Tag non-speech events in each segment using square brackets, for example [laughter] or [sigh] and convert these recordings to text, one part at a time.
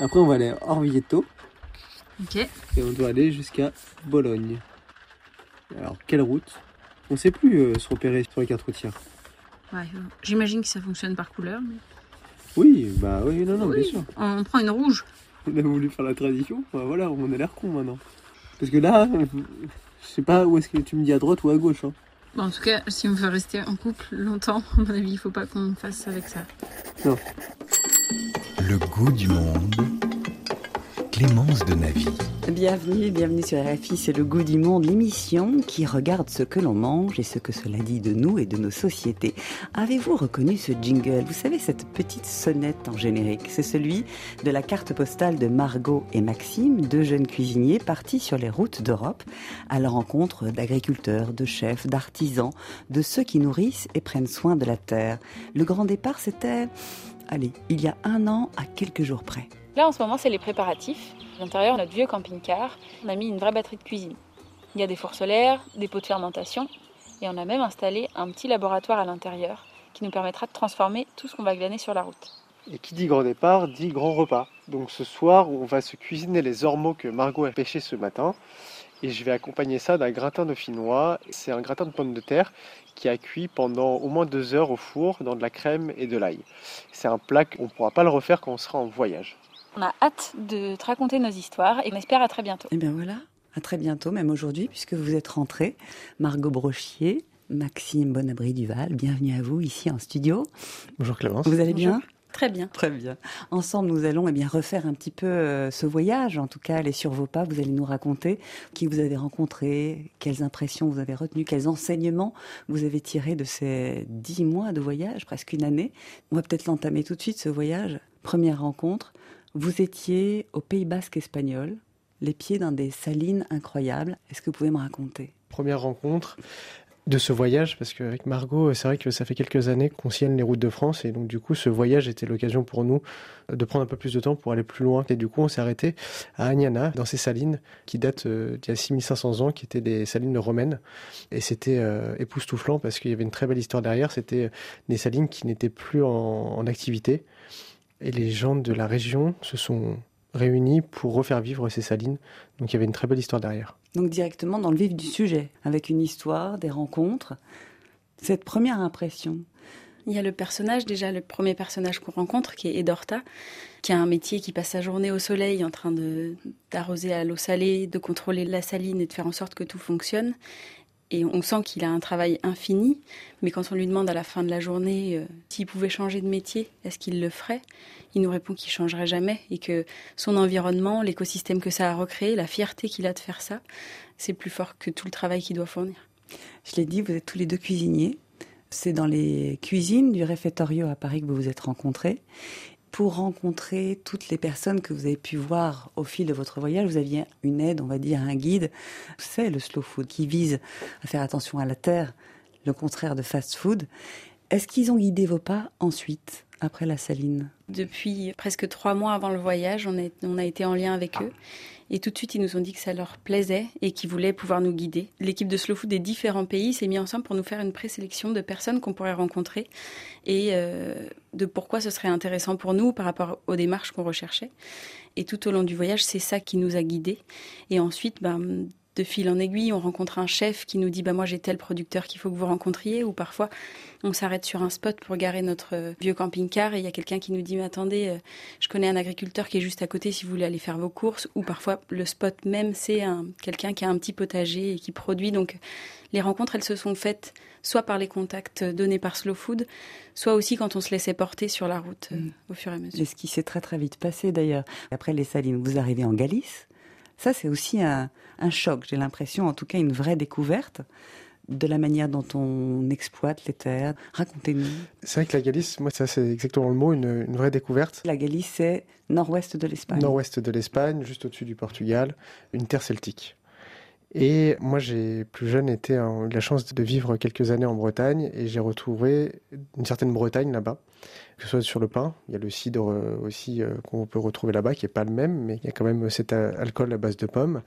Après, on va aller à Orvieto Ok. et on doit aller jusqu'à Bologne. Alors, quelle route? On sait plus euh, se repérer sur les cartes routières. Ouais, euh, J'imagine que ça fonctionne par couleur. mais- Oui, bah oui, non, non, Oui. bien sûr. On prend une rouge. On a voulu faire la tradition, bah voilà, on a l'air con maintenant. Parce que là, je sais pas où est-ce que tu me dis à droite ou à gauche. Hein. Bon, en tout cas, si on veut rester en couple longtemps, à mon avis, il faut pas qu'on fasse avec ça. Le goût du monde. Clémence de Navy. Bienvenue, bienvenue sur RFI, c'est le goût du monde, l'émission qui regarde ce que l'on mange et ce que cela dit de nous et de nos sociétés. Avez-vous reconnu ce jingle? Vous savez, cette petite sonnette en générique, c'est celui de la carte postale de Margot et Maxime, deux jeunes cuisiniers partis sur les routes d'Europe à la rencontre d'agriculteurs, de chefs, d'artisans, de ceux qui nourrissent et prennent soin de la terre. Le grand départ, c'était, allez, il y a un an à quelques jours près. Là, en ce moment, c'est les préparatifs. À l'intérieur, notre vieux camping-car, on a mis une vraie batterie de cuisine. Il y a des fours solaires, des pots de fermentation, et on a même installé un petit laboratoire à l'intérieur qui nous permettra de transformer tout ce qu'on va glaner sur la route. Et qui dit grand départ dit grand repas. Donc ce soir, on va se cuisiner les ormeaux que Margot a pêchés ce matin. Et je vais accompagner ça d'un gratin dauphinois. C'est un gratin de pommes de terre qui a cuit pendant au moins deux heures au four dans de la crème et de l'ail. C'est un plat qu'on ne pourra pas le refaire quand on sera en voyage. On a hâte de te raconter nos histoires et on espère à très bientôt. Eh bien voilà, à très bientôt, même aujourd'hui, puisque vous êtes rentrés. Margot Brochier, Maxime Bonabri Duval, bienvenue à vous ici en studio. Bonjour Clémence. Vous allez bien? Très bien. Très bien. Ensemble, nous allons eh bien refaire un petit peu euh, ce voyage. En tout cas, aller sur vos pas. Vous allez nous raconter qui vous avez rencontré, quelles impressions vous avez retenues, quels enseignements vous avez tirés de ces dix mois de voyage, presque une année. On va peut-être l'entamer tout de suite, ce voyage. Première rencontre. Vous étiez au Pays Basque espagnol, les pieds dans des salines incroyables. Est-ce que vous pouvez me raconter? Première rencontre de ce voyage parce qu'avec Margot, c'est vrai que ça fait quelques années qu'on sillonne les routes de France et donc du coup ce voyage était l'occasion pour nous de prendre un peu plus de temps pour aller plus loin. Et du coup on s'est arrêté à Agnana dans ces salines qui datent euh, d'il y a 6500 ans qui étaient des salines romaines. Et c'était euh, époustouflant parce qu'il y avait une très belle histoire derrière, c'était des salines qui n'étaient plus en, en activité. Et les gens de la région se sont réunis pour refaire vivre ces salines. Donc il y avait une très belle histoire derrière. Donc directement dans le vif du sujet, avec une histoire, des rencontres. Cette première impression, Il y a le personnage, déjà le premier personnage qu'on rencontre, qui est Edorta, qui a un métier qui passe sa journée au soleil en train d'arroser à l'eau salée, de contrôler la saline et de faire en sorte que tout fonctionne. Et on sent qu'il a un travail infini, mais quand on lui demande à la fin de la journée euh, s'il pouvait changer de métier, est-ce qu'il le ferait? Il nous répond qu'il changerait jamais et que son environnement, l'écosystème que ça a recréé, la fierté qu'il a de faire ça, c'est plus fort que tout le travail qu'il doit fournir. je l'ai dit, vous êtes tous les deux cuisiniers. C'est dans les cuisines du réfectorio à Paris que vous vous êtes rencontrés. Pour rencontrer toutes les personnes que vous avez pu voir au fil de votre voyage, vous aviez une aide, on va dire, un guide. C'est le slow food qui vise à faire attention à la terre, le contraire de fast food. Est-ce qu'ils ont guidé vos pas ensuite, après la saline Depuis presque trois mois avant le voyage, on, a été en lien avec eux. Et tout de suite, ils nous ont dit que ça leur plaisait et qu'ils voulaient pouvoir nous guider. L'équipe de Slow Food des différents pays s'est mise ensemble pour nous faire une présélection de personnes qu'on pourrait rencontrer et euh, de pourquoi ce serait intéressant pour nous par rapport aux démarches qu'on recherchait. Et tout au long du voyage, c'est ça qui nous a guidés. Et ensuite, ben, de fil en aiguille, on rencontre un chef qui nous dit bah moi j'ai tel producteur qu'il faut que vous rencontriez ou parfois on s'arrête sur un spot pour garer notre euh, vieux camping-car et il y a quelqu'un qui nous dit mais attendez euh, je connais un agriculteur qui est juste à côté si vous voulez aller faire vos courses ou parfois le spot même c'est un quelqu'un qui a un petit potager et qui produit donc les rencontres elles se sont faites soit par les contacts donnés par Slow Food soit aussi quand on se laissait porter sur la route euh, Mm. au fur et à mesure. Et ce qui s'est très très vite passé d'ailleurs. Après les salines, vous arrivez en Galice. Ça, c'est aussi un, un choc, j'ai l'impression, en tout cas une vraie découverte de la manière dont on exploite les terres. Racontez-nous. C'est vrai que la Galice, moi, ça c'est exactement le mot, une, une vraie découverte. La Galice, c'est nord-ouest de l'Espagne. Nord-ouest de l'Espagne, juste au-dessus du Portugal, une terre celtique. Et moi, j'ai plus jeune été en- eu la chance de vivre quelques années en Bretagne et j'ai retrouvé une certaine Bretagne là-bas, que ce soit sur le pain. Il y a le cidre euh, aussi euh, qu'on peut retrouver là-bas, qui est pas le même, mais il y a quand même cet euh, alcool à base de pommes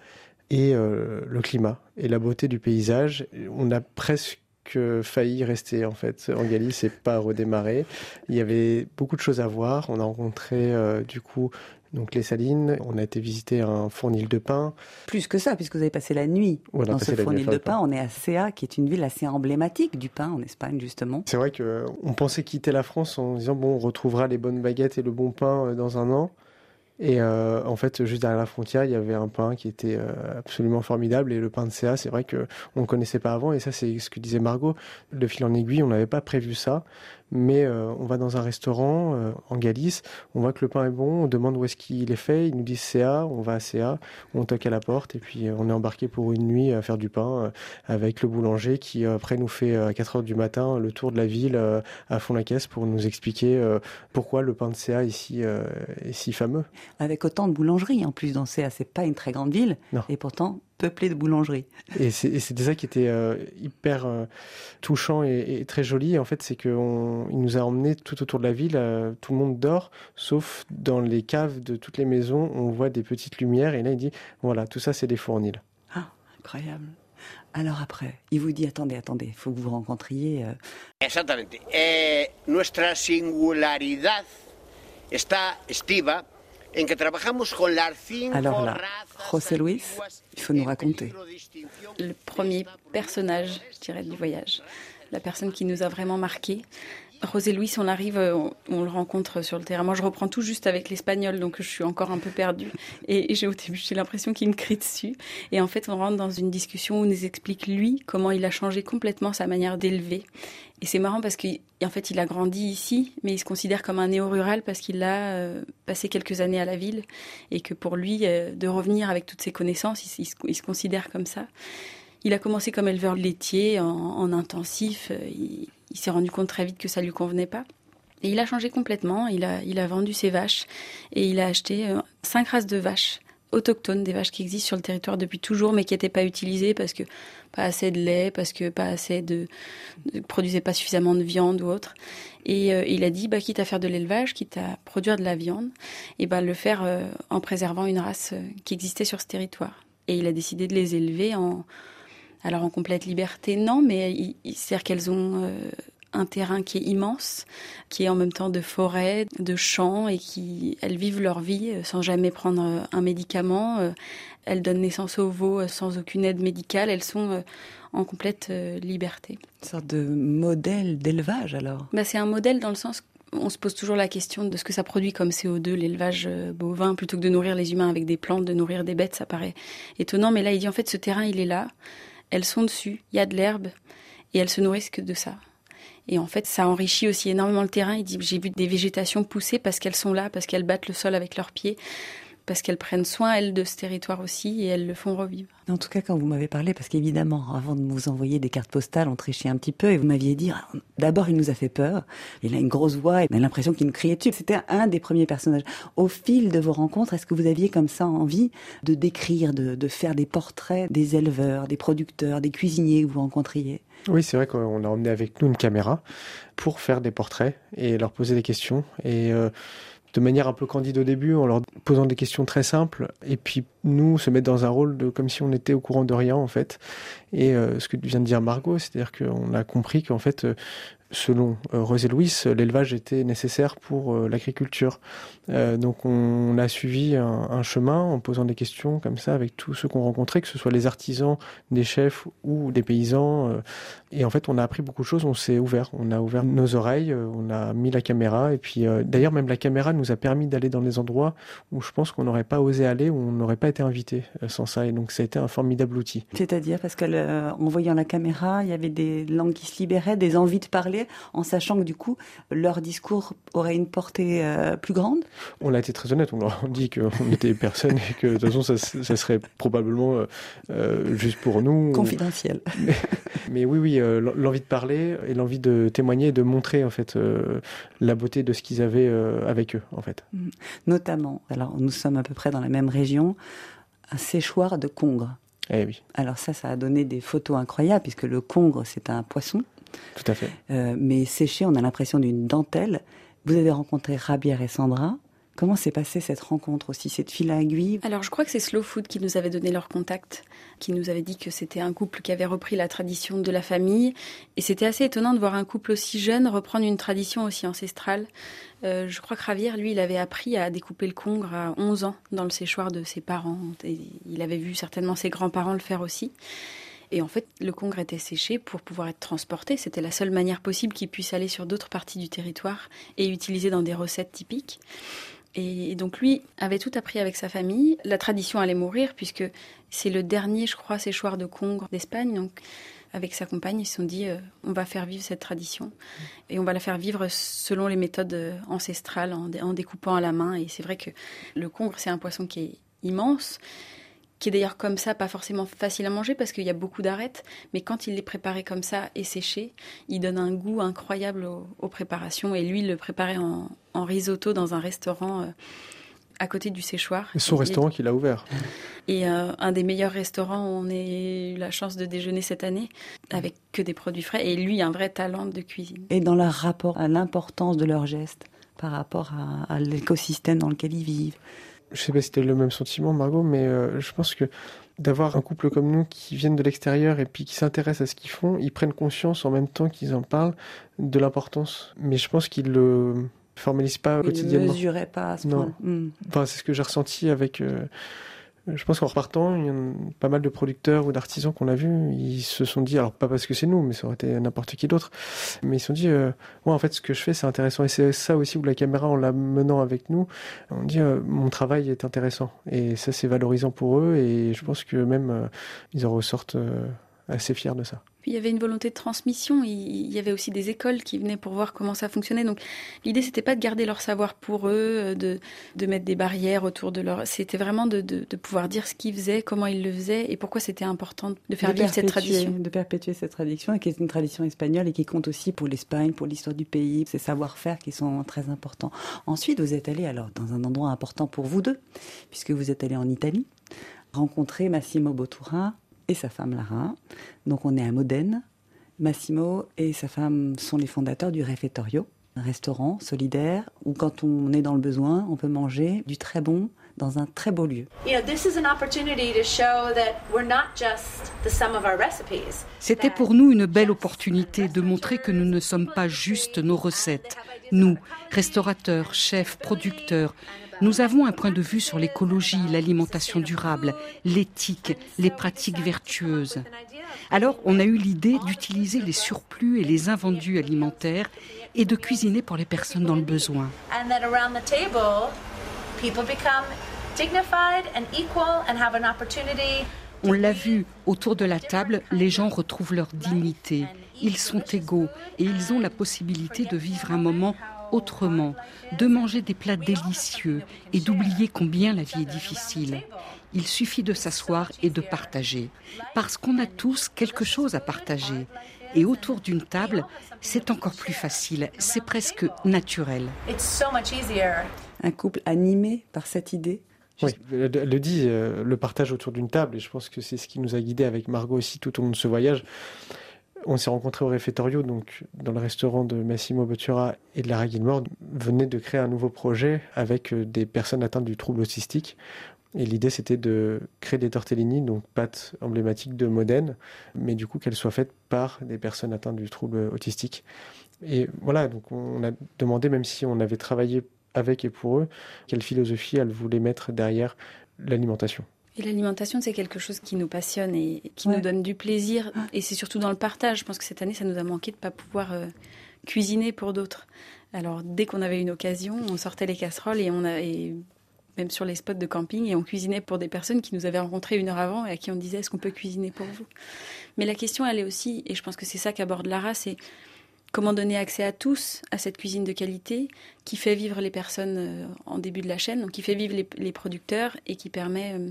et le climat et la beauté du paysage. On a presque presque failli rester en fait en Galice et pas redémarrer. Il y avait beaucoup de choses à voir. On a rencontré du coup donc les salines, on a été visiter un fournil de pain. Plus que ça, puisque vous avez passé la nuit dans ce fournil de pain. On est à Cea, qui est une ville assez emblématique du pain en Espagne, justement. C'est vrai qu'on pensait quitter la France en disant, bon, on retrouvera les bonnes baguettes et le bon pain euh, dans un an. Et euh, en fait, juste derrière la frontière, il y avait un pain qui était euh, absolument formidable. Et le pain de CA, c'est vrai qu'on ne le connaissait pas avant. Et ça, c'est ce que disait Margot. Le fil en aiguille, on n'avait pas prévu ça mais euh, on va dans un restaurant euh, en Galice, on voit que le pain est bon, on demande où est-ce qu'il est fait, ils nous disent CA, on va à CA, on toque à la porte et puis euh, on est embarqué pour une nuit à faire du pain avec le boulanger qui après nous fait à 4 heures du matin le tour de la ville à fond la caisse pour nous expliquer pourquoi le pain de CA ici est si fameux. Avec autant de boulangeries en plus dans CA, c'est pas une très grande ville et pourtant peuplé de boulangeries. Et c'était ça qui était euh, hyper euh, touchant et, très joli. En fait, c'est qu'il nous a emmenés tout autour de la ville. Euh, tout le monde dort, sauf dans les caves de toutes les maisons, on voit des petites lumières. Et là, il dit voilà, tout ça, c'est des fournils. Ah, incroyable. Alors après, il vous dit attendez, attendez, il faut que vous vous rencontriez. Exactement. Eh, nuestra singularidad está estiva alors là, José Luis, il faut nous raconter. Le premier personnage, je dirais, du voyage. La personne qui nous a vraiment marqué. José Luis, on arrive, on, le rencontre sur le terrain. Moi, je reprends tout juste avec l'espagnol, donc je suis encore un peu perdue. Et, j'ai au début, j'ai l'impression qu'il me crie dessus. Et en fait, on rentre dans une discussion où nous explique lui comment il a changé complètement sa manière d'élever. Et c'est marrant parce qu'en fait, il a grandi ici, mais il se considère comme un néo-rural parce qu'il a euh, passé quelques années à la ville et que pour lui, euh, de revenir avec toutes ses connaissances, il, se, considère comme ça. Il a commencé comme éleveur laitier en, intensif. Euh, il, s'est rendu compte très vite que ça lui convenait pas. Et il a changé complètement. Il a, il a vendu ses vaches et il a acheté cinq races de vaches autochtones, des vaches qui existent sur le territoire depuis toujours, mais qui n'étaient pas utilisées parce que pas assez de lait, parce que pas assez de, produisait pas suffisamment de viande ou autre. Et euh, il a dit, bah, quitte à faire de l'élevage, quitte à produire de la viande, et bah, le faire euh, en préservant une race euh, qui existait sur ce territoire. Et il a décidé de les élever en, alors en complète liberté, non, mais c'est-à-dire qu'elles ont un terrain qui est immense, qui est en même temps de forêt, de champs et qui elles vivent leur vie euh, sans jamais prendre euh, un médicament. Euh, elles donnent naissance aux veaux sans aucune aide médicale. Elles sont en complète liberté. Une sorte de modèle d'élevage alors? Bah, C'est un modèle dans le sens on se pose toujours la question de ce que ça produit comme CO2, l'élevage bovin, plutôt que de nourrir les humains avec des plantes, de nourrir des bêtes, ça paraît étonnant. Mais là, il dit en fait, ce terrain, il est là, elles sont dessus, il y a de l'herbe, et elles se nourrissent que de ça. Et en fait, ça enrichit aussi énormément le terrain. Il dit, j'ai vu des végétations pousser parce qu'elles sont là, parce qu'elles battent le sol avec leurs pieds, parce qu'elles prennent soin, elles, de ce territoire aussi, et elles le font revivre. En tout cas, quand vous m'avez parlé, parce qu'évidemment, avant de vous envoyer des cartes postales, on trichait un petit peu, et vous m'aviez dit, ah, d'abord, il nous a fait peur, il a une grosse voix, on a l'impression qu'il nous criait dessus. C'était un des premiers personnages. Au fil de vos rencontres, est-ce que vous aviez comme ça envie de décrire, de, de faire des portraits des éleveurs, des producteurs, des cuisiniers que vous rencontriez? Oui, c'est vrai qu'on a emmené avec nous une caméra pour faire des portraits et leur poser des questions. Et euh, de manière un peu candide au début, en leur posant des questions très simples, et puis nous se mettre dans un rôle de comme si on était au courant de rien en fait. Et euh, ce que vient de dire Margot, c'est-à-dire qu'on a compris qu'en fait euh, selon euh, Rosé Louis, l'élevage était nécessaire pour euh, l'agriculture. Euh, donc on a suivi un, chemin en posant des questions comme ça avec tous ceux qu'on rencontrait, que ce soit les artisans, des chefs ou des paysans. et en fait, on a appris beaucoup de choses, on s'est ouvert, on a ouvert nos oreilles, on a mis la caméra. Et puis d'ailleurs, même la caméra nous a permis d'aller dans des endroits où je pense qu'on n'aurait pas osé aller, où on n'aurait pas été invité sans ça. Et donc ça a été un formidable outil. C'est-à-dire parce qu'en voyant la caméra, il y avait des langues qui se libéraient, des envies de parler en sachant que du coup, leur discours aurait une portée euh, plus grande On a été très honnête, on leur a [laughs] dit qu'on était personne et que de toute façon, ça, serait probablement euh, euh, juste pour nous. Confidentiel. Mais, oui, oui, l'envie de parler et l'envie de témoigner et de montrer en fait la beauté de ce qu'ils avaient avec eux, en fait. Mm. Notamment, alors nous sommes à peu près dans la même région, un séchoir de congre. Eh oui. Alors ça, ça a donné des photos incroyables puisque le congre, c'est un poisson tout à fait. Euh, mais séché, on a l'impression d'une dentelle. Vous avez rencontré Rabière et Sandra, Comment s'est passée cette rencontre aussi, cette file à aiguille Alors je crois que c'est Slow Food qui nous avait donné leur contact, qui nous avait dit que c'était un couple qui avait repris la tradition de la famille. Et c'était assez étonnant de voir un couple aussi jeune reprendre une tradition aussi ancestrale. Euh, je crois que Javier, lui, il avait appris à découper le congre à 11 ans dans le séchoir de ses parents. Et il avait vu certainement ses grands-parents le faire aussi. Et en fait, le congre était séché pour pouvoir être transporté. C'était la seule manière possible qu'il puisse aller sur d'autres parties du territoire et utilisé dans des recettes typiques. Et donc lui avait tout appris avec sa famille. La tradition allait mourir puisque c'est le dernier, je crois, séchoir de congre d'Espagne. Donc avec sa compagne, ils se sont dit, euh, on va faire vivre cette tradition et on va la faire vivre selon les méthodes euh, ancestrales, en, en découpant à la main. Et c'est vrai que le congre, c'est un poisson qui est immense qui est d'ailleurs comme ça, pas forcément facile à manger parce qu'il y a beaucoup d'arêtes, mais quand il est préparé comme ça et séché, il donne un goût incroyable aux, préparations. Et lui, il le préparait en, risotto dans un restaurant euh, à côté du séchoir. son restaurant qu'il a ouvert. Et euh, un des meilleurs restaurants où on a eu la chance de déjeuner cette année, avec que des produits frais. Et lui, un vrai talent de cuisine. Et dans leur rapport à l'importance de leurs gestes par rapport à l'écosystème dans lequel ils vivent je sais pas si tu as le même sentiment, Margot, mais euh, je pense que d'avoir un couple comme nous qui viennent de l'extérieur et puis qui s'intéressent à ce qu'ils font, ils prennent conscience en même temps qu'ils en parlent de l'importance. Mais je pense qu'ils le formalisent pas quotidiennement. Ils ne mesuraient pas à ce point. Hmm. Enfin, c'est ce que j'ai ressenti avec. Euh, je pense qu'en repartant, il y a pas mal de producteurs ou d'artisans qu'on a vus, ils se sont dit, alors pas parce que c'est nous, mais ça aurait été n'importe qui d'autre, mais ils se sont dit, euh, en fait, ce que je fais, c'est intéressant. Et c'est ça aussi où la caméra, en la menant avec nous, on dit, euh, mon travail est intéressant. Et ça, c'est valorisant pour eux, et je pense que même, euh, ils en ressortent assez fiers de ça il y avait une volonté de transmission. Il y avait aussi des écoles qui venaient pour voir comment ça fonctionnait. Donc l'idée, c'était pas de garder leur savoir pour eux, de, de mettre des barrières autour de leur. C'était vraiment de, de, de, pouvoir dire ce qu'ils faisaient, comment ils le faisaient et pourquoi c'était important de faire vivre cette tradition. De perpétuer cette tradition, qui est une tradition espagnole et qui compte aussi pour l'Espagne, pour l'histoire du pays, ces savoir-faire qui sont très importants. Ensuite, vous êtes allé alors dans un endroit important pour vous deux, puisque vous êtes allé en Italie rencontrer Massimo Bottura, et sa femme Lara. Donc on est à Modène. Massimo et sa femme sont les fondateurs du Refettorio, un restaurant solidaire où quand on est dans le besoin, on peut manger du très bon dans un très beau lieu. C'était pour nous une belle opportunité de montrer que nous ne sommes pas juste nos recettes. Nous, restaurateurs, chefs, producteurs, nous avons un point de vue sur l'écologie, l'alimentation durable, l'éthique, les pratiques vertueuses. Alors, on a eu l'idée d'utiliser les surplus et les invendus alimentaires et de cuisiner pour les personnes dans le besoin. On l'a vu, autour de la table, les gens retrouvent leur dignité. Ils sont égaux et ils ont la possibilité de vivre un moment autrement, de manger des plats délicieux et d'oublier combien la vie est difficile. Il suffit de s'asseoir et de partager, parce qu'on a tous quelque chose à partager. Et autour d'une table, c'est encore plus facile, c'est presque naturel. Un couple animé par cette idée? Oui, elle le dit, euh, le partage autour d'une table, et je pense que c'est ce qui nous a guidés avec Margot aussi tout au long de ce voyage. On s'est rencontrés au Refettorio, donc dans le restaurant de Massimo Bottura et de Lara Gilmore, venait de créer un nouveau projet avec euh, des personnes atteintes du trouble autistique. Et l'idée, c'était de créer des tortellini, donc pâtes emblématiques de Modène, mais du coup qu'elles soient faites par des personnes atteintes du trouble autistique. Et voilà, donc on a demandé, même si on avait travaillé avec et pour eux, quelle philosophie elles voulaient mettre derrière l'alimentation. Et l'alimentation, c'est quelque chose qui nous passionne et qui nous donne du plaisir. Et c'est surtout dans le partage. Je pense que cette année, ça nous a manqué de ne pas pouvoir euh, cuisiner pour d'autres. Alors, dès qu'on avait une occasion, on sortait les casseroles et on a, même sur les spots de camping, et on cuisinait pour des personnes qui nous avaient rencontrés une heure avant et à qui on disait est-ce qu'on peut cuisiner pour vous? Mais la question, elle est aussi, et je pense que c'est ça qu'aborde Lara, c'est Comment donner accès à tous à cette cuisine de qualité qui fait vivre les personnes euh, en début de la chaîne, donc qui fait vivre les, producteurs et qui permet euh,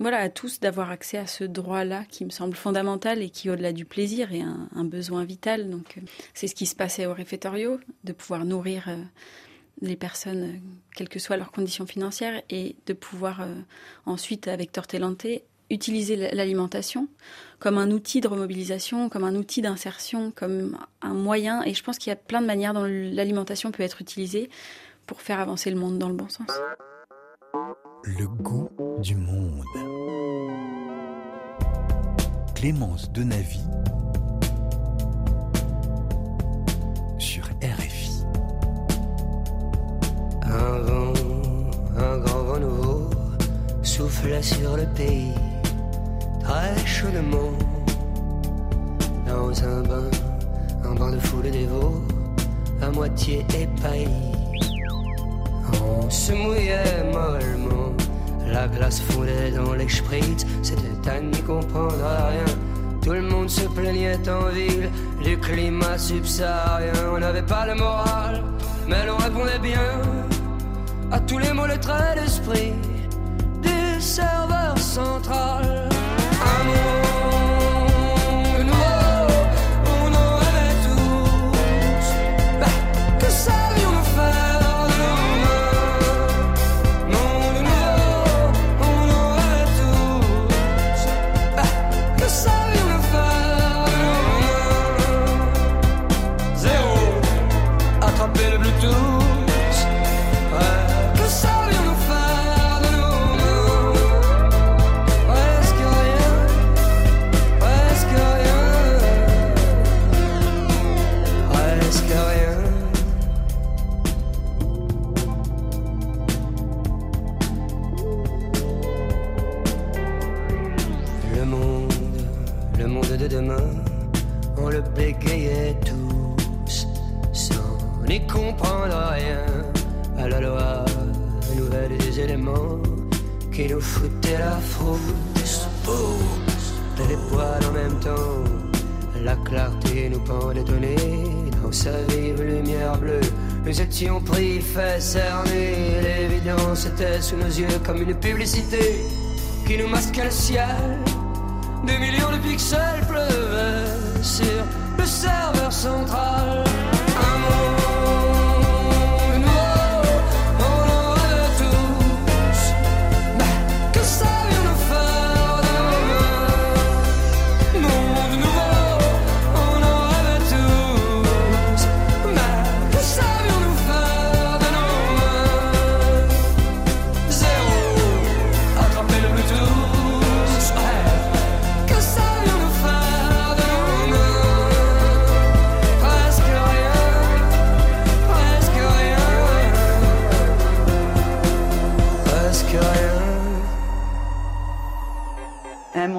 voilà, à tous d'avoir accès à ce droit-là qui me semble fondamental et qui, au-delà du plaisir, est un, besoin vital. Euh, c'est ce qui se passait au réfectorio, de pouvoir nourrir les personnes, quelles que soient leurs conditions financières, et de pouvoir ensuite, avec Tortelante, utiliser l'alimentation comme un outil de remobilisation, comme un outil d'insertion, comme un moyen. Et je pense qu'il y a plein de manières dont l'alimentation peut être utilisée pour faire avancer le monde dans le bon sens. Le goût du monde. Clémence Denavi sur RFI. Un vent, un grand vent nouveau souffle sur le pays chaudement dans un bain, un bain de foule dévot à moitié épaillis. On se mouillait mollement, la glace fondait dans les spritz, c'était à n'y comprendre rien. Tout le monde se plaignait en ville du climat subsaharien. On n'avait pas le moral, mais l'on répondait bien à tous les en même temps, la clarté nous pendait au nez dans sa vive lumière bleue. Nous étions pris, fait cerner, l'évidence était sous nos yeux comme une publicité qui nous masquait le ciel. Des millions de pixels pleuvaient sur le serveur central.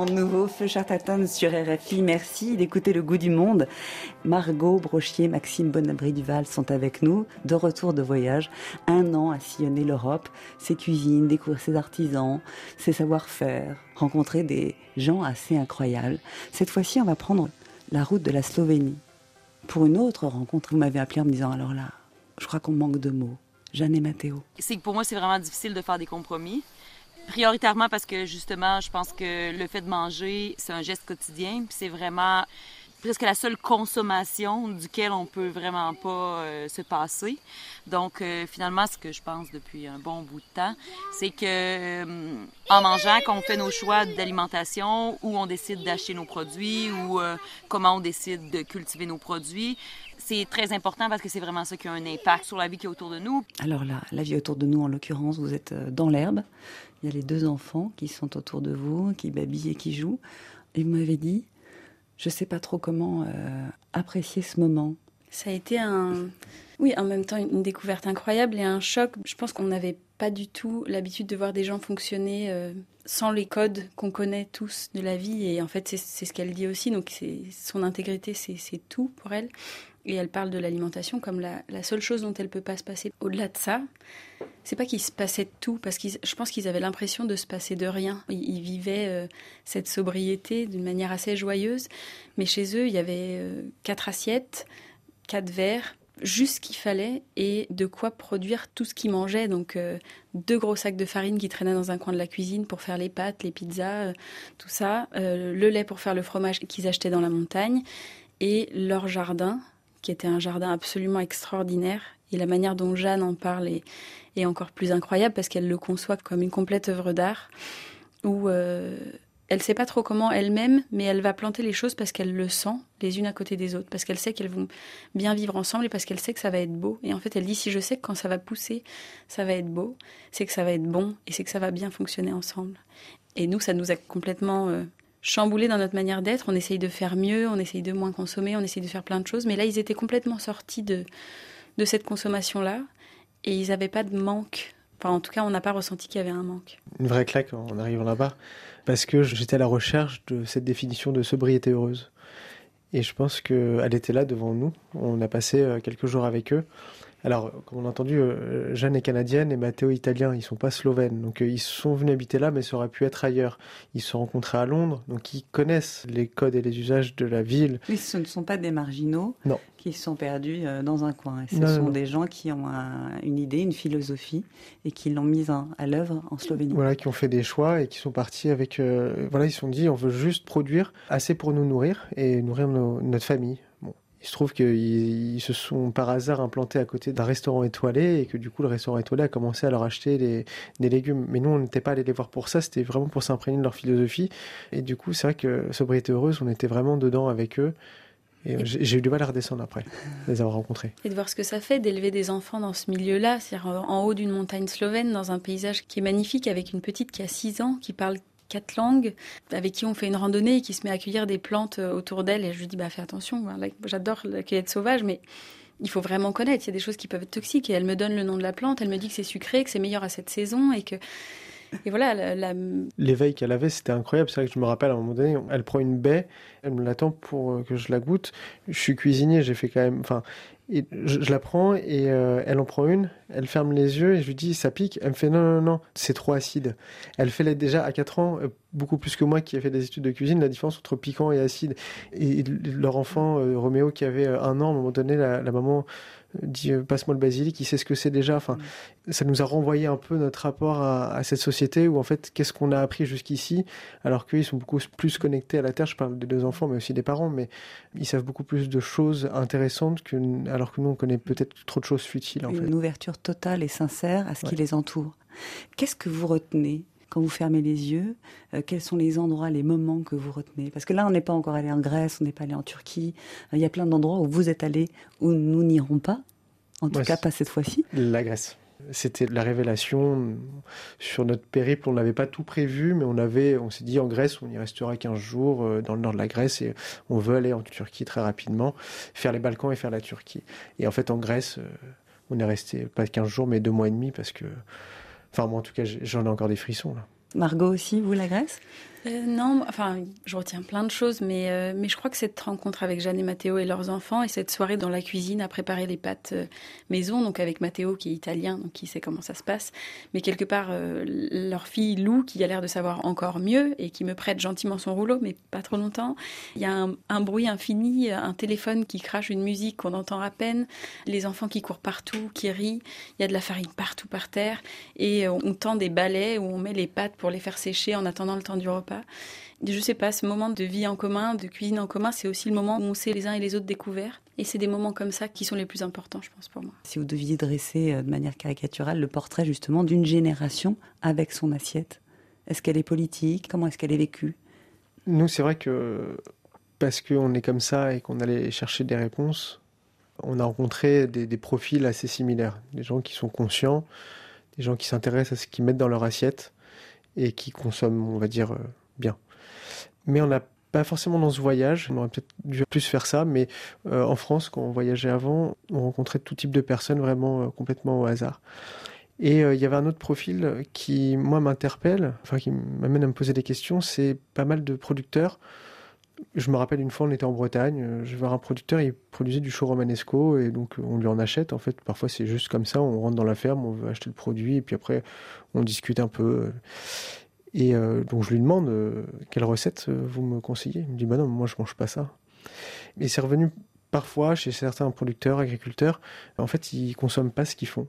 Nouveau, Feu Chartatan sur RFI. Merci d'écouter le goût du monde. Margot Brochier, Maxime Bonabri-Duval sont avec nous, de retour de voyage. Un an à sillonner l'Europe, ses cuisines, découvrir ses artisans, ses savoir-faire, rencontrer des gens assez incroyables. Cette fois-ci, on va prendre la route de la Slovénie. Pour une autre rencontre, vous m'avez appelé en me disant, alors là, je crois qu'on manque de mots. Jeanne et Mathéo. c'est pour moi, c'est vraiment difficile de faire des compromis. Prioritairement parce que justement, je pense que le fait de manger, c'est un geste quotidien, puis c'est vraiment presque la seule consommation duquel on peut vraiment pas euh, se passer. Donc euh, finalement, ce que je pense depuis un bon bout de temps, c'est que euh, en mangeant, quand on fait nos choix d'alimentation, où on décide d'acheter nos produits, ou comment on décide de cultiver nos produits, c'est très important parce que c'est vraiment ça qui a un impact sur la vie qui est autour de nous. Alors là, la vie autour de nous, en l'occurrence, vous êtes dans l'herbe. Il y a les deux enfants qui sont autour de vous, qui babillent et qui jouent. Et vous m'avez dit, je ne sais pas trop comment euh, apprécier ce moment. Ça a été un, oui, en même temps une découverte incroyable et un choc. Je pense qu'on n'avait pas du tout l'habitude de voir des gens fonctionner euh, sans les codes qu'on connaît tous de la vie. Et en fait, c'est ce qu'elle dit aussi. Donc, son intégrité, c'est tout pour elle. Et elle parle de l'alimentation comme la, seule chose dont elle peut pas se passer. Au-delà de ça, c'est pas qu'il se passait de tout, parce que je pense qu'ils avaient l'impression de se passer de rien. Ils, ils vivaient euh, cette sobriété d'une manière assez joyeuse, mais chez eux, il y avait euh, quatre assiettes, quatre verres, juste ce qu'il fallait et de quoi produire tout ce qu'ils mangeaient. Donc euh, deux gros sacs de farine qui traînaient dans un coin de la cuisine pour faire les pâtes, les pizzas, euh, tout ça, euh, le lait pour faire le fromage qu'ils achetaient dans la montagne et leur jardin qui était un jardin absolument extraordinaire. Et la manière dont Jeanne en parle est, est encore plus incroyable parce qu'elle le conçoit comme une complète œuvre d'art où elle sait pas trop comment elle-même, mais elle va planter les choses parce qu'elle le sent les unes à côté des autres, parce qu'elle sait qu'elles vont bien vivre ensemble et parce qu'elle sait que ça va être beau. Et en fait, elle dit si je sais que quand ça va pousser, ça va être beau, c'est que ça va être bon et c'est que ça va bien fonctionner ensemble. Et nous, ça nous a complètement euh, chamboulé dans notre manière d'être. On essaye de faire mieux, on essaye de moins consommer, on essaye de faire plein de choses. Mais là, ils étaient complètement sortis de, de cette consommation-là et ils n'avaient pas de manque. Enfin, en tout cas, on n'a pas ressenti qu'il y avait un manque. Une vraie claque en arrivant là-bas parce que j'étais à la recherche de cette définition de sobriété heureuse. Et je pense qu'elle était là devant nous. On a passé euh, quelques jours avec eux. Alors, comme on a entendu, euh, Jeanne est canadienne et Matteo italien, ils sont pas slovènes. Donc, euh, ils sont venus habiter là, mais ça aurait pu être ailleurs. Ils se sont rencontrés à Londres, donc ils connaissent les codes et les usages de la ville. Oui, ce ne sont pas des marginaux non. qui se sont perdus euh, dans un coin. Ce sont des gens qui ont une idée, une philosophie et qui l'ont mise à l'œuvre en Slovénie. Voilà, qui ont fait des choix et qui sont partis avec. voilà, ils se sont dit, on veut juste produire assez pour nous nourrir et nourrir notre famille. Il se trouve qu'ils se sont par hasard implantés à côté d'un restaurant étoilé et que du coup le restaurant étoilé a commencé à leur acheter des légumes. Mais nous, on n'était pas allés les voir pour ça, c'était vraiment pour s'imprégner de leur philosophie. Et du coup, c'est vrai que Sobriété Heureuse, on était vraiment dedans avec eux. Et j'ai eu du mal à redescendre après, les avoir rencontrés. Et de voir ce que ça fait d'élever des enfants dans ce milieu-là, c'est-à-dire en haut d'une montagne slovène, dans un paysage qui est magnifique, avec une petite qui a 6 ans, qui parle quatre langues, avec qui on fait une randonnée et qui se met à cueillir des plantes euh, autour d'elle. Et je lui dis, bah, fais attention, j'adore la cueillette sauvage, mais il faut vraiment connaître. Il y a des choses qui peuvent être toxiques. Et elle me donne le nom de la plante, elle me dit que c'est sucré, que c'est meilleur à cette saison et que. Et voilà, l'éveil qu'elle avait, c'était incroyable. C'est vrai que je me rappelle à un moment donné, elle prend une baie, elle me l'attend pour euh, que je la goûte. Je suis cuisinier, j'ai fait quand même. Enfin, je, la prends et euh, elle en prend une, elle ferme les yeux et je lui dis ça pique. Elle me fait non, non, non, c'est trop acide. Elle fait déjà à 4 ans, euh, beaucoup plus que moi qui ai fait des études de cuisine, la différence entre piquant et acide. Et, leur enfant, Roméo, qui avait un an, à un moment donné, la maman dit euh, passe-moi le basilic, il sait ce que c'est déjà. Enfin, mm. ça nous a renvoyé un peu notre rapport à, cette société où en fait, qu'est-ce qu'on a appris jusqu'ici, alors qu'ils sont beaucoup plus connectés à la terre. Je parle des deux enfants, mais aussi des parents, mais ils savent beaucoup plus de choses intéressantes que, alors que nous, on connaît peut-être trop de choses futiles. En Une ouverture totale et sincère à ce qui les entoure. Qu'est-ce que vous retenez quand vous fermez les yeux, euh, quels sont les endroits, les moments que vous retenez? Parce que là, on n'est pas encore allé en Grèce, on n'est pas allé en Turquie. Euh, il y a plein d'endroits où vous êtes allé où nous n'irons pas. En tout cas, pas cette fois-ci. La Grèce. C'était la révélation. Sur notre périple, on n'avait pas tout prévu, mais on avait, on s'est dit en Grèce, on y restera 15 jours euh, dans le nord de la Grèce et on veut aller en Turquie très rapidement, faire les Balkans et faire la Turquie. Et en fait, en Grèce, on est resté pas 15 jours, mais deux mois et demi parce que Enfin, moi, en tout cas, j'en ai encore des frissons, là. Margot aussi, vous, la Grèce? Euh, non, enfin, je retiens plein de choses, mais, euh, mais je crois que cette rencontre avec Jeanne et Matteo et leurs enfants, et cette soirée dans la cuisine à préparer les pâtes euh, maison, donc avec Matteo qui est italien, donc qui sait comment ça se passe, mais quelque part, leur fille Lou, qui a l'air de savoir encore mieux, et qui me prête gentiment son rouleau, mais pas trop longtemps. Il y a un, un bruit infini, un téléphone qui crache une musique qu'on entend à peine, les enfants qui courent partout, qui rient, il y a de la farine partout par terre, et on tend des balais où on met les pâtes pour les faire sécher en attendant le temps du repas pas. Je sais pas, ce moment de vie en commun, de cuisine en commun, c'est aussi le moment où on s'est les uns et les autres découverts. Et c'est des moments comme ça qui sont les plus importants, je pense, pour moi. Si vous deviez dresser euh, de manière caricaturale le portrait justement d'une génération avec son assiette, est-ce qu'elle est politique? Comment est-ce qu'elle est vécue? Nous, c'est vrai que parce qu'on est comme ça et qu'on allait chercher des réponses, on a rencontré des, des, profils assez similaires. Des gens qui sont conscients, des gens qui s'intéressent à ce qu'ils mettent dans leur assiette et qui consomment, on va dire, euh, Mais on n'a pas forcément dans ce voyage, on aurait peut-être dû plus faire ça, mais euh, en France, quand on voyageait avant, on rencontrait tout type de personnes vraiment euh, complètement au hasard. Et il y avait un autre profil qui, moi, m'interpelle, enfin qui m'amène à me poser des questions, c'est pas mal de producteurs. Je me rappelle une fois, on était en Bretagne, je vais voir un producteur, il produisait du chou romanesco, et donc on lui en achète. En fait, parfois c'est juste comme ça, on rentre dans la ferme, on veut acheter le produit, et puis après on discute un peu. Et euh, donc je lui demande euh, quelle recette euh, vous me conseillez? Il me dit bah non, moi je mange pas ça. Et c'est revenu parfois chez certains producteurs, agriculteurs, en fait ils consomment pas ce qu'ils font.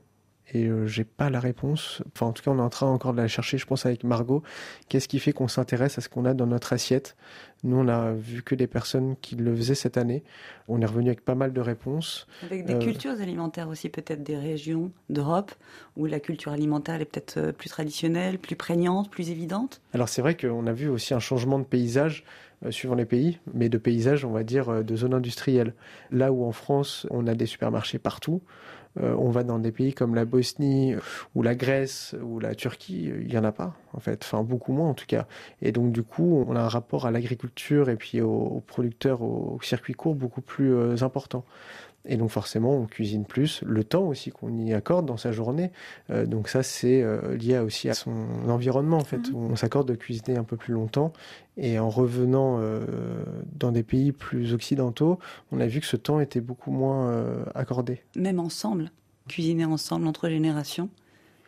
Et euh, j'ai pas la réponse. Enfin, en tout cas, on est en train encore de la chercher, je pense, avec Margot. Qu'est-ce qui fait qu'on s'intéresse à ce qu'on a dans notre assiette? Nous, on a vu que des personnes qui le faisaient cette année. On est revenu avec pas mal de réponses. Avec des Euh, cultures alimentaires aussi, peut-être des régions d'Europe où la culture alimentaire est peut-être euh, plus traditionnelle, plus prégnante, plus évidente? Alors c'est vrai qu'on a vu aussi un changement de paysage euh, suivant les pays, mais de paysage, on va dire, de zone industrielle. Là où en France, on a des supermarchés partout, on va dans des pays comme la Bosnie euh, ou la Grèce ou la Turquie, euh, il n'y en a pas, en fait. Enfin, beaucoup moins en tout cas. Et donc, du coup, on a un rapport à l'agriculture et puis aux, producteurs, au, circuit court beaucoup plus euh, important. Et donc forcément, on cuisine plus, le temps aussi qu'on y accorde dans sa journée. Euh, donc ça, c'est euh, lié aussi à son environnement en fait. où On s'accorde de cuisiner un peu plus longtemps. Et en revenant euh, dans des pays plus occidentaux, on a vu que ce temps était beaucoup moins euh, accordé. Même ensemble, cuisiner ensemble entre générations.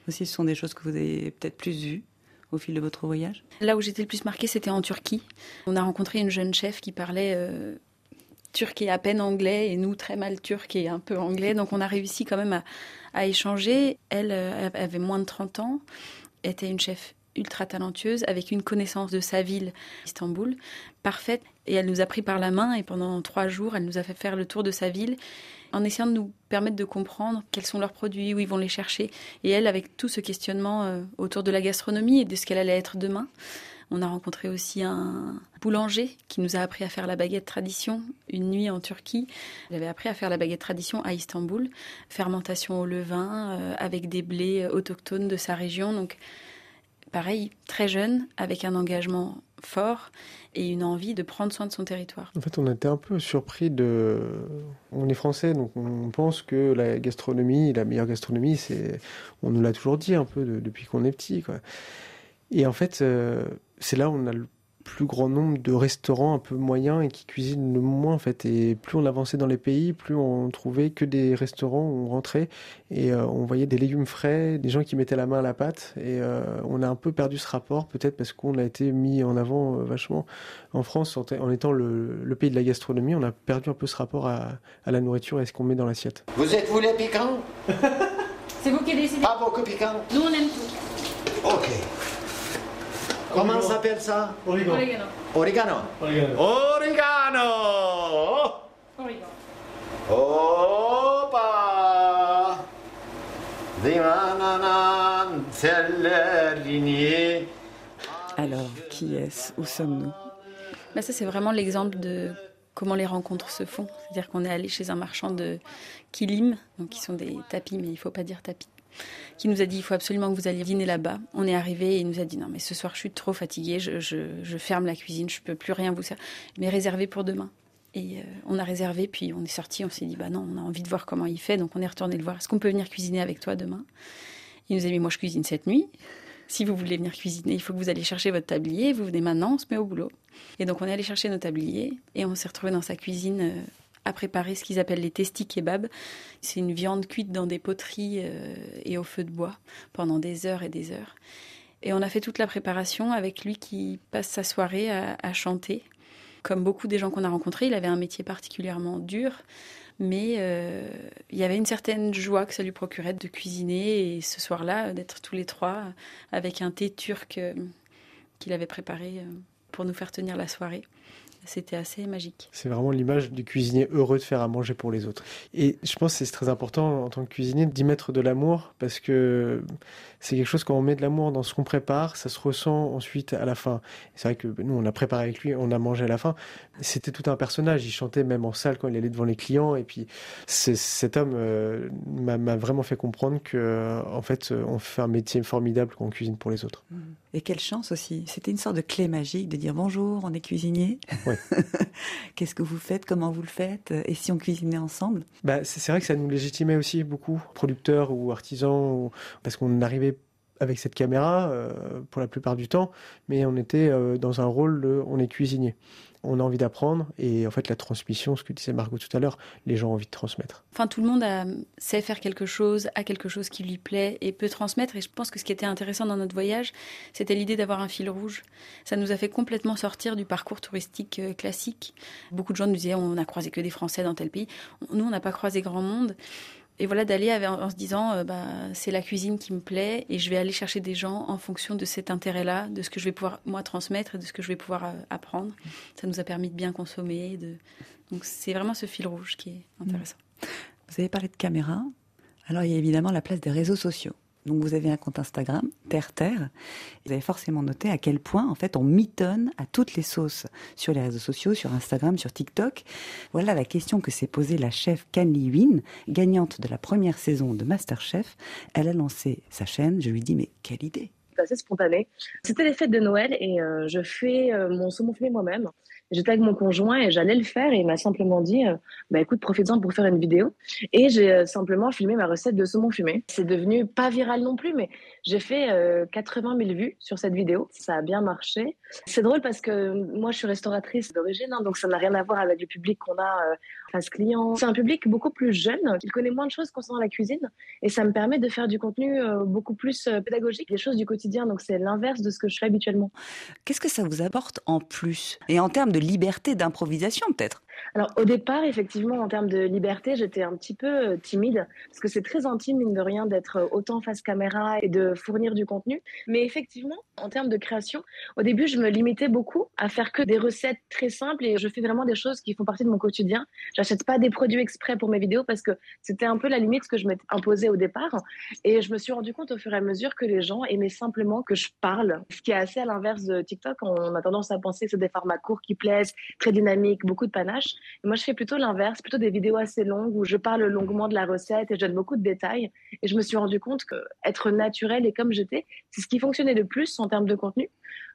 Aussi, ce sont des choses que vous avez peut-être plus vues au fil de votre voyage? Là où j'étais le plus marquée, c'était en Turquie. On a rencontré une jeune chef qui parlait euh, turc et à peine anglais, et nous très mal turc et un peu anglais. Donc on a réussi quand même à, échanger. Elle euh, avait moins de 30 ans, était une chef ultra talentueuse, avec une connaissance de sa ville, Istanbul, parfaite. Et elle nous a pris par la main et pendant trois jours, elle nous a fait faire le tour de sa ville en essayant de nous permettre de comprendre quels sont leurs produits, où ils vont les chercher. Et elle, avec tout ce questionnement euh, autour de la gastronomie et de ce qu'elle allait être demain. On a rencontré aussi un boulanger qui nous a appris à faire la baguette tradition une nuit en Turquie. Il avait appris à faire la baguette tradition à Istanbul, fermentation au levain euh, avec des blés autochtones de sa région. Donc pareil, très jeune, avec un engagement fort et une envie de prendre soin de son territoire. En fait, on était un peu surpris de. On est français, donc on pense que la gastronomie, la meilleure gastronomie, c'est. On nous l'a toujours dit un peu de- depuis qu'on est petit. Et en fait, euh, c'est là où on a le plus grand nombre de restaurants un peu moyens et qui cuisinent le moins, en fait. Et plus on avançait dans les pays, plus on trouvait que des restaurants où on rentrait et euh, on voyait des légumes frais, des gens qui mettaient la main à la pâte. Et euh, on a un peu perdu ce rapport, peut-être parce qu'on a été mis en avant euh, vachement. En France, en, en étant le, le pays de la gastronomie, on a perdu un peu ce rapport à, à la nourriture et à ce qu'on met dans l'assiette. Vous êtes vous les piquants? C'est vous qui décidez. Pas beaucoup piquants? Nous, on aime tout. Ok. Comment s'appelle ça? Oregano. Oregano. Oregano. Hoppa. Dimananan tellerini. Alors, qui est-ce? Où sommes-nous? Bah, ça, c'est vraiment l'exemple de comment les rencontres se font. C'est-à-dire qu'on est allé chez un marchand de kilim, donc qui sont des tapis, mais il faut pas dire tapis, qui nous a dit il faut absolument que vous alliez dîner là-bas. On est arrivé et il nous a dit non, mais ce soir je suis trop fatiguée, je, je- ferme la cuisine, je peux plus rien vous servir, mais réservez pour demain. Et euh, on a réservé, puis on est sorti, on s'est dit bah non, on a envie de voir comment il fait, donc on est retourné le voir. Est-ce qu'on peut venir cuisiner avec toi demain? Il nous a dit moi je cuisine cette nuit. Si vous voulez venir cuisiner, il faut que vous allez chercher votre tablier. Vous venez maintenant, on se met au boulot. Et donc on est allé chercher nos tabliers et on s'est retrouvé dans sa cuisine euh, à préparer ce qu'ils appellent les testis kebab. C'est une viande cuite dans des poteries euh, et au feu de bois pendant des heures et des heures. Et on a fait toute la préparation avec lui qui passe sa soirée à, chanter. Comme beaucoup des gens qu'on a rencontrés, il avait un métier particulièrement dur, mais euh, il y avait une certaine joie que ça lui procurait de cuisiner et ce soir-là d'être tous les trois avec un thé turc euh, qu'il avait préparé pour nous faire tenir la soirée. C'était assez magique. C'est vraiment l'image du cuisinier heureux de faire à manger pour les autres. Et je pense que c'est très important en tant que cuisinier d'y mettre de l'amour parce que c'est quelque chose quand on met de l'amour dans ce qu'on prépare, ça se ressent ensuite à la fin. C'est vrai que nous on a préparé avec lui, on a mangé à la fin. C'était tout un personnage. Il chantait même en salle quand il allait devant les clients. Et puis cet homme euh, m'a vraiment fait comprendre que en fait on fait un métier formidable quand on cuisine pour les autres. Et quelle chance aussi. C'était une sorte de clé magique de dire bonjour, on est cuisinier. Ouais. [laughs] Qu'est-ce que vous faites? Comment vous le faites? Et si on cuisinait ensemble? Bah, c'est vrai que ça nous légitimait aussi beaucoup, producteurs ou artisans, parce qu'on arrivait avec cette caméra euh, pour la plupart du temps, mais on était euh, dans un rôle de on est cuisinier. On a envie d'apprendre et en fait la transmission, ce que disait Margot tout à l'heure, les gens ont envie de transmettre. Enfin, tout le monde sait faire quelque chose, a quelque chose qui lui plaît et peut transmettre. Et je pense que ce qui était intéressant dans notre voyage, c'était l'idée d'avoir un fil rouge. Ça nous a fait complètement sortir du parcours touristique euh, classique. Beaucoup de gens nous disaient on n'a croisé que des Français dans tel pays. Nous, on n'a pas croisé grand monde. Et voilà, d'aller en, se disant, euh, bah, c'est la cuisine qui me plaît et je vais aller chercher des gens en fonction de cet intérêt-là, de ce que je vais pouvoir, moi, transmettre et de ce que je vais pouvoir euh, apprendre. Ça nous a permis de bien consommer. Donc, c'est vraiment ce fil rouge qui est intéressant. Vous avez parlé de caméra. Alors, il y a évidemment la place des réseaux sociaux. Donc vous avez un compte Instagram, Terre Terre. Vous avez forcément noté à quel point, en fait, on mitonne à toutes les sauces sur les réseaux sociaux, sur Instagram, sur TikTok. Voilà la question que s'est posée la chef Canly Win, gagnante de la première saison de Masterchef. Elle a lancé sa chaîne. Je lui dis, mais quelle idée assez spontané. C'était les fêtes de Noël et euh, je fais euh, mon saumon fumé moi-même. J'étais avec mon conjoint et j'allais le faire et il m'a simplement dit euh, bah écoute profites-en pour faire une vidéo et j'ai euh, simplement filmé ma recette de saumon fumé. C'est devenu pas viral non plus mais j'ai fait 80 euh, 000 vues sur cette vidéo. Ça a bien marché. C'est drôle parce que moi je suis restauratrice d'origine hein, donc ça n'a rien à voir avec le public qu'on a client. C'est un public beaucoup plus jeune. Qui connaît moins de choses concernant la cuisine. Et ça me permet de faire du contenu beaucoup plus pédagogique, des choses du quotidien. Donc c'est l'inverse de ce que je fais habituellement. Qu'est-ce que ça vous apporte en plus? Et en termes de liberté d'improvisation peut-être? Alors au départ, effectivement, en termes de liberté, j'étais un petit peu euh, timide parce que c'est très intime, mine de rien, d'être euh, autant face caméra et de fournir du contenu. Mais effectivement, en termes de création, au début, je me limitais beaucoup à faire que des recettes très simples et je fais vraiment des choses qui font partie de mon quotidien. J'achète pas des produits exprès pour mes vidéos parce que c'était un peu la limite que je m'étais imposée au départ. Et je me suis rendu compte au fur et à mesure que les gens aimaient simplement que je parle, ce qui est assez à l'inverse de TikTok. On a tendance à penser que c'est des formats courts qui plaisent, très dynamiques, beaucoup de panache moi, je fais plutôt l'inverse, plutôt des vidéos assez longues où je parle longuement de la recette et je donne beaucoup de détails. Et je me suis rendu compte que être naturel et comme j'étais, c'est ce qui fonctionnait le plus en termes de contenu.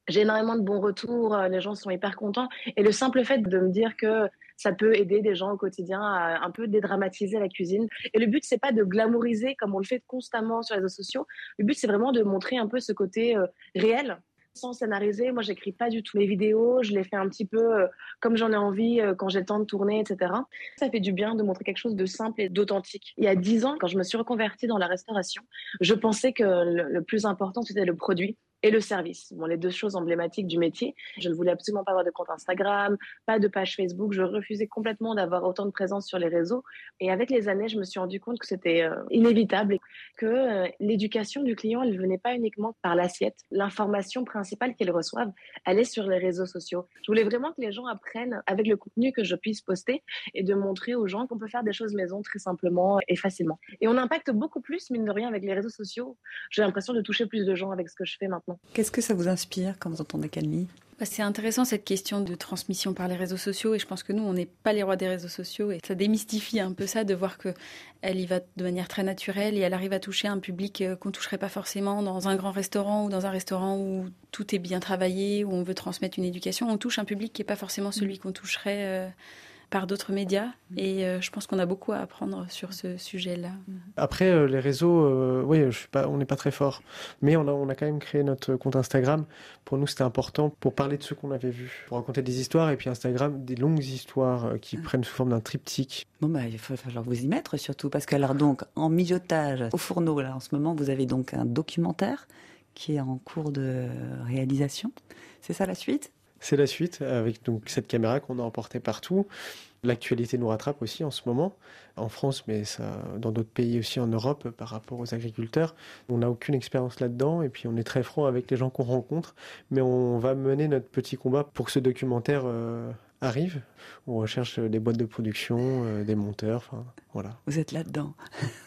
J'ai énormément de bons retours, euh, les gens sont hyper contents. Et le simple fait de me dire que ça peut aider des gens au quotidien à un peu dédramatiser la cuisine. Et le but, c'est pas de glamouriser comme on le fait constamment sur les réseaux sociaux. Le but, c'est vraiment de montrer un peu ce côté euh, réel sans scénariser. Moi, j'écris pas du tout les vidéos. Je les fais un petit peu euh, comme j'en ai envie euh, quand j'ai le temps de tourner, etc. Ça fait du bien de montrer quelque chose de simple et d'authentique. Il y a dix ans, quand je me suis reconvertie dans la restauration, je pensais que le plus important, c'était le produit et le service. Bon, les deux choses emblématiques du métier. Je ne voulais absolument pas avoir de compte Instagram, pas de page Facebook. Je refusais complètement d'avoir autant de présence sur les réseaux. Et avec les années, je me suis rendu compte que c'était euh, inévitable, que euh, l'éducation du client, elle venait pas uniquement par l'assiette. L'information principale qu'ils reçoivent, elle est sur les réseaux sociaux. Je voulais vraiment que les gens apprennent avec le contenu que je puisse poster et de montrer aux gens qu'on peut faire des choses maison très simplement et facilement. Et on impacte beaucoup plus, mine de rien, avec les réseaux sociaux. J'ai l'impression de toucher plus de gens avec ce que je fais maintenant. Qu'est-ce que ça vous inspire quand vous entendez Camille bah, c'est intéressant cette question de transmission par les réseaux sociaux et je pense que nous on n'est pas les rois des réseaux sociaux et ça démystifie un peu ça de voir que elle y va de manière très naturelle et elle arrive à toucher un public euh, qu'on toucherait pas forcément dans un grand restaurant ou dans un restaurant où tout est bien travaillé où on veut transmettre une éducation. On touche un public qui est pas forcément celui qu'on toucherait euh, par d'autres médias. Mm. Et euh, je pense qu'on a beaucoup à apprendre sur ce sujet-là. Mm. Après, euh, les réseaux, euh, oui, je suis pas, on n'est pas très fort. Mais on a, on a quand même créé notre compte Instagram. Pour nous, c'était important pour parler de ce qu'on avait vu, pour raconter des histoires. Et puis Instagram, des longues histoires qui mm. prennent sous forme d'un triptyque. Bon, bah, il va falloir vous y mettre surtout. Parce que, alors, donc, en mijotage, au fourneau, là, en ce moment, vous avez donc un documentaire qui est en cours de réalisation. C'est ça la suite? C'est la suite avec donc cette caméra qu'on a emportée partout. L'actualité nous rattrape aussi en ce moment, en France, mais dans d'autres pays aussi en Europe par rapport aux agriculteurs. On n'a aucune expérience là-dedans et puis on est très franc avec les gens qu'on rencontre, mais on va mener notre petit combat pour que ce documentaire euh, arrive. On recherche des boîtes de production, euh, des monteurs, voilà. Vous êtes là-dedans.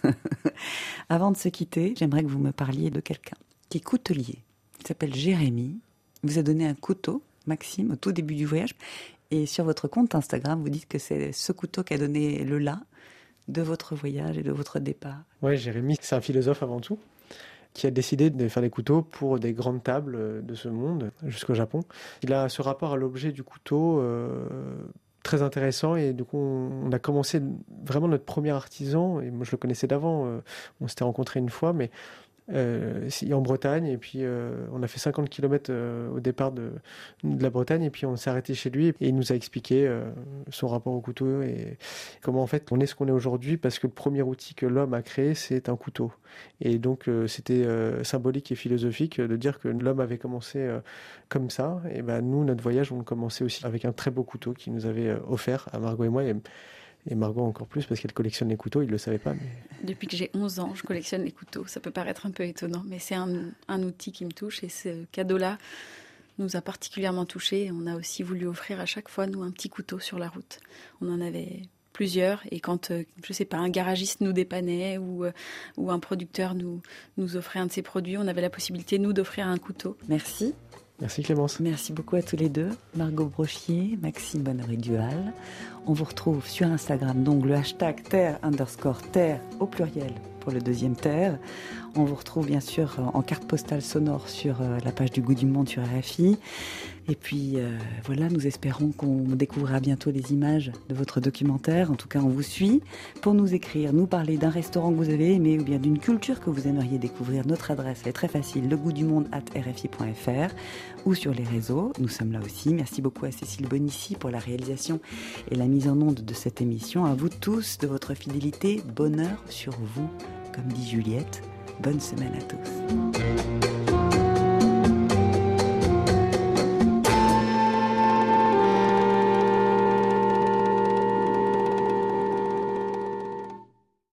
[laughs] Avant de se quitter, j'aimerais que vous me parliez de quelqu'un qui est coutelier. Il s'appelle Jérémy. Il vous a donné un couteau Maxime, au tout début du voyage. Et sur votre compte Instagram, vous dites que c'est ce couteau qui a donné le là de votre voyage et de votre départ. Oui, Jérémy, c'est un philosophe avant tout, qui a décidé de faire des couteaux pour des grandes tables de ce monde, jusqu'au Japon. Il a ce rapport à l'objet du couteau euh, très intéressant et du coup on, a commencé vraiment notre premier artisan et moi je le connaissais d'avant euh, on s'était rencontré une fois mais euh, en Bretagne et puis euh, on a fait 50 km euh, au départ de, la Bretagne et puis on s'est arrêté chez lui et il nous a expliqué son rapport au couteau et comment en fait on est ce qu'on est aujourd'hui parce que le premier outil que l'homme a créé c'est un couteau. Et donc c'était symbolique et philosophique de dire que l'homme avait commencé comme ça. Et ben nous notre voyage on commençait aussi avec un très beau couteau qui nous avait offert à Margot et moi Et Margot encore plus parce qu'elle collectionne les couteaux, il ne le savait pas. Mais... Depuis que j'ai 11 ans, je collectionne les couteaux. Ça peut paraître un peu étonnant, mais c'est un, un outil qui me touche et ce cadeau-là nous a particulièrement touchés. On a aussi voulu offrir à chaque fois, nous, un petit couteau sur la route. On en avait plusieurs et quand, euh, je sais pas, un garagiste nous dépannait ou, euh, ou un producteur nous, nous offrait un de ses produits, on avait la possibilité, nous, d'offrir un couteau. Merci. Merci Clémence. Merci beaucoup à tous les deux. Margot Brochier, Maxime Bonnery-Dual. On vous retrouve sur Instagram, donc le hashtag terre underscore terre au pluriel pour le deuxième terre. On vous retrouve bien sûr en carte postale sonore sur euh, la page du Goût du Monde sur RFI. Et puis euh, voilà, nous espérons qu'on découvrira bientôt les images de votre documentaire. En tout cas, on vous suit pour nous écrire, nous parler d'un restaurant que vous avez aimé ou bien d'une culture que vous aimeriez découvrir. Notre adresse est très facile, legoûtdumonde@rfi.fr ou sur les réseaux. Nous sommes là aussi. Merci beaucoup à Cécile Bonissi pour la réalisation et la mise en onde de cette émission. À vous tous de votre fidélité. Bonheur sur vous, comme dit Juliette. Bonne semaine à tous.